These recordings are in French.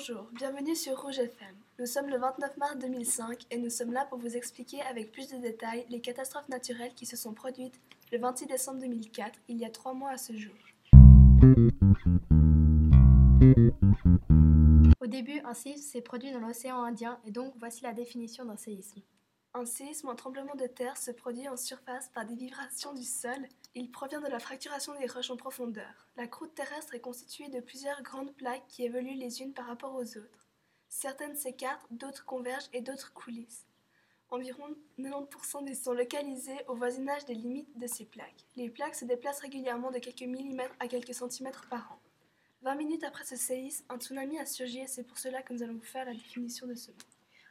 Bonjour, bienvenue sur Rouge FM. Nous sommes le 29 mars 2005 et nous sommes là pour vous expliquer avec plus de détails les catastrophes naturelles qui se sont produites le 26 décembre 2004, il y a trois mois à ce jour. Au début, un séisme s'est produit dans l'océan Indien et donc voici la définition d'un séisme. Un séisme ou un tremblement de terre se produit en surface par des vibrations du sol. Il provient de la fracturation des roches en profondeur. La croûte terrestre est constituée de plusieurs grandes plaques qui évoluent les unes par rapport aux autres. Certaines s'écartent, d'autres convergent et d'autres coulissent. Environ 90% des sont localisés au voisinage des limites de ces plaques. Les plaques se déplacent régulièrement de quelques millimètres à quelques centimètres par an. 20 minutes après ce séisme, un tsunami a surgi et c'est pour cela que nous allons vous faire la définition de ce mot.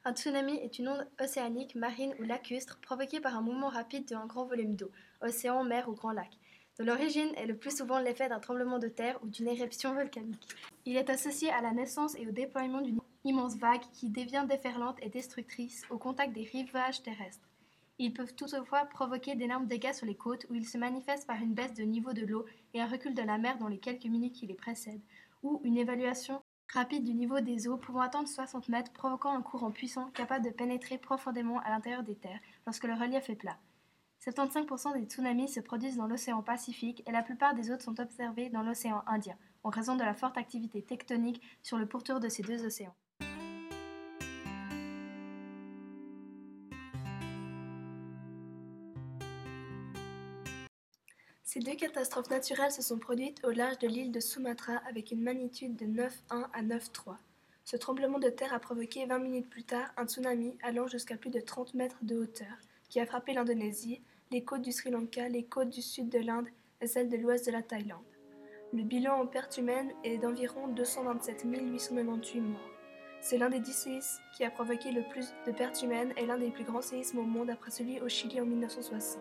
Un tsunami est une onde océanique, marine ou lacustre provoquée par un mouvement rapide d'un grand volume d'eau, océan, mer ou grand lac, dont l'origine est le plus souvent l'effet d'un tremblement de terre ou d'une éruption volcanique. Il est associé à la naissance et au déploiement d'une immense vague qui devient déferlante et destructrice au contact des rivages terrestres. Ils peuvent toutefois provoquer d'énormes dégâts sur les côtes où ils se manifestent par une baisse de niveau de l'eau et un recul de la mer dans les quelques minutes qui les précèdent, ou une évaluation rapide du niveau des eaux pouvant atteindre 60 mètres, provoquant un courant puissant capable de pénétrer profondément à l'intérieur des terres lorsque le relief est plat. 75% des tsunamis se produisent dans l'océan Pacifique et la plupart des autres sont observés dans l'océan Indien, en raison de la forte activité tectonique sur le pourtour de ces deux océans. Ces deux catastrophes naturelles se sont produites au large de l'île de Sumatra avec une magnitude de 9,1 à 9,3. Ce tremblement de terre a provoqué 20 minutes plus tard un tsunami allant jusqu'à plus de 30 mètres de hauteur, qui a frappé l'Indonésie, les côtes du Sri Lanka, les côtes du sud de l'Inde et celles de l'ouest de la Thaïlande. Le bilan en pertes humaines est d'environ 227 898 morts. C'est l'un des dix séismes qui a provoqué le plus de pertes humaines et l'un des plus grands séismes au monde après celui au Chili en 1960.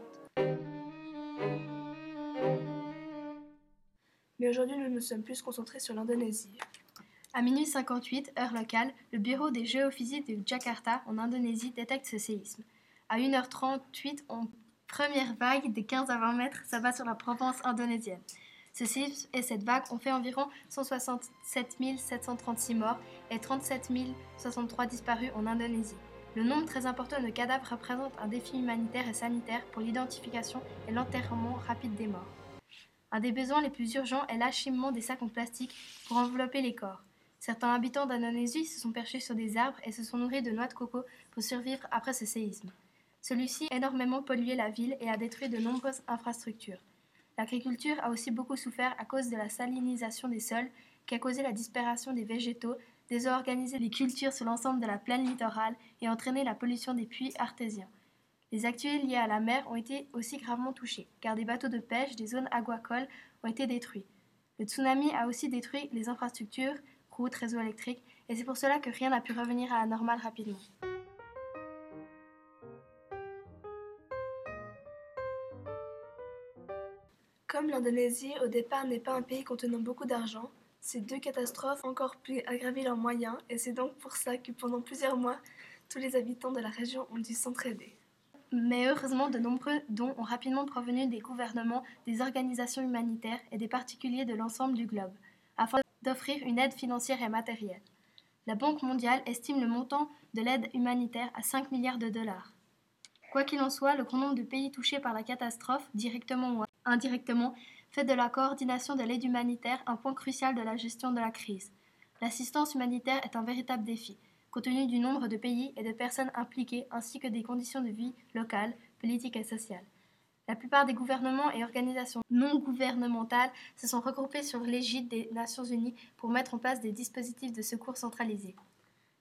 Mais aujourd'hui, nous nous sommes plus concentrés sur l'Indonésie. À minuit 58, heure locale, le bureau des géophysiques de Jakarta, en Indonésie, détecte ce séisme. À 1h38, en première vague de 15 à 20 mètres s'abat sur la Provence indonésienne. Ce séisme et cette vague ont fait environ 167 736 morts et 37 063 disparus en Indonésie. Le nombre très important de cadavres représente un défi humanitaire et sanitaire pour l'identification et l'enterrement rapide des morts. Un des besoins les plus urgents est l'acheminement des sacs en plastique pour envelopper les corps. Certains habitants d'Indonésie se sont perchés sur des arbres et se sont nourris de noix de coco pour survivre après ce séisme. Celui-ci a énormément pollué la ville et a détruit de nombreuses infrastructures. L'agriculture a aussi beaucoup souffert à cause de la salinisation des sols qui a causé la disparition des végétaux, désorganisé les cultures sur l'ensemble de la plaine littorale et entraîné la pollution des puits artésiens. Les actuels liés à la mer ont été aussi gravement touchés, car des bateaux de pêche des zones aquacoles ont été détruits. Le tsunami a aussi détruit les infrastructures, routes, réseaux électriques, et c'est pour cela que rien n'a pu revenir à la normale rapidement. Comme l'Indonésie au départ n'est pas un pays contenant beaucoup d'argent, ces deux catastrophes ont encore pu aggraver leurs moyens et c'est donc pour ça que pendant plusieurs mois, tous les habitants de la région ont dû s'entraider. Mais heureusement, de nombreux dons ont rapidement provenu des gouvernements, des organisations humanitaires et des particuliers de l'ensemble du globe, afin d'offrir une aide financière et matérielle. La Banque mondiale estime le montant de l'aide humanitaire à 5 milliards de dollars. Quoi qu'il en soit, le grand nombre de pays touchés par la catastrophe, directement ou indirectement, fait de la coordination de l'aide humanitaire un point crucial de la gestion de la crise. L'assistance humanitaire est un véritable défi compte tenu du nombre de pays et de personnes impliquées ainsi que des conditions de vie locales, politiques et sociales. La plupart des gouvernements et organisations non gouvernementales se sont regroupés sur l'égide des Nations Unies pour mettre en place des dispositifs de secours centralisés.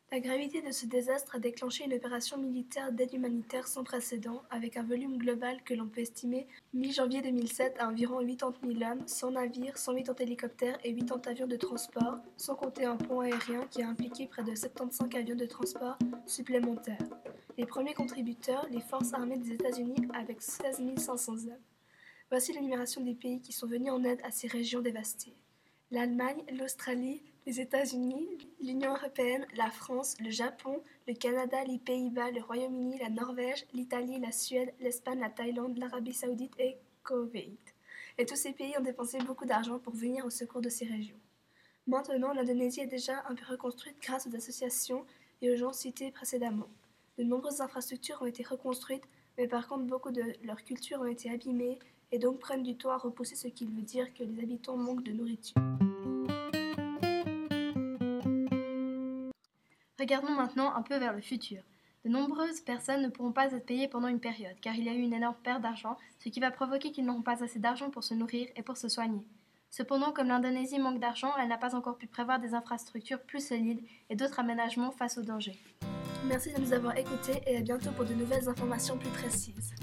La gravité de ce désastre a déclenché une opération militaire d'aide humanitaire sans précédent, avec un volume global que l'on peut estimer mi-janvier 2007 à environ 80 000 hommes, 100 navires, 180 hélicoptères et 80 avions de transport, sans compter un pont aérien qui a impliqué près de 75 avions de transport supplémentaires. Les premiers contributeurs, les forces armées des États-Unis, avec 16 500 hommes. Voici l'énumération des pays qui sont venus en aide à ces régions dévastées. L'Allemagne, l'Australie, les États-Unis, l'Union européenne, la France, le Japon, le Canada, les Pays-Bas, le Royaume-Uni, la Norvège, l'Italie, la Suède, l'Espagne, la Thaïlande, l'Arabie saoudite et Koweït. Et tous ces pays ont dépensé beaucoup d'argent pour venir au secours de ces régions. Maintenant, l'Indonésie est déjà un peu reconstruite grâce aux associations et aux gens cités précédemment. De nombreuses infrastructures ont été reconstruites, mais par contre beaucoup de leur culture ont été abîmées et donc prennent du temps à repousser ce qui veut dire que les habitants manquent de nourriture. Regardons maintenant un peu vers le futur. De nombreuses personnes ne pourront pas être payées pendant une période, car il y a eu une énorme perte d'argent, ce qui va provoquer qu'ils n'auront pas assez d'argent pour se nourrir et pour se soigner. Cependant, comme l'Indonésie manque d'argent, elle n'a pas encore pu prévoir des infrastructures plus solides et d'autres aménagements face aux dangers. Merci de nous avoir écoutés et à bientôt pour de nouvelles informations plus précises.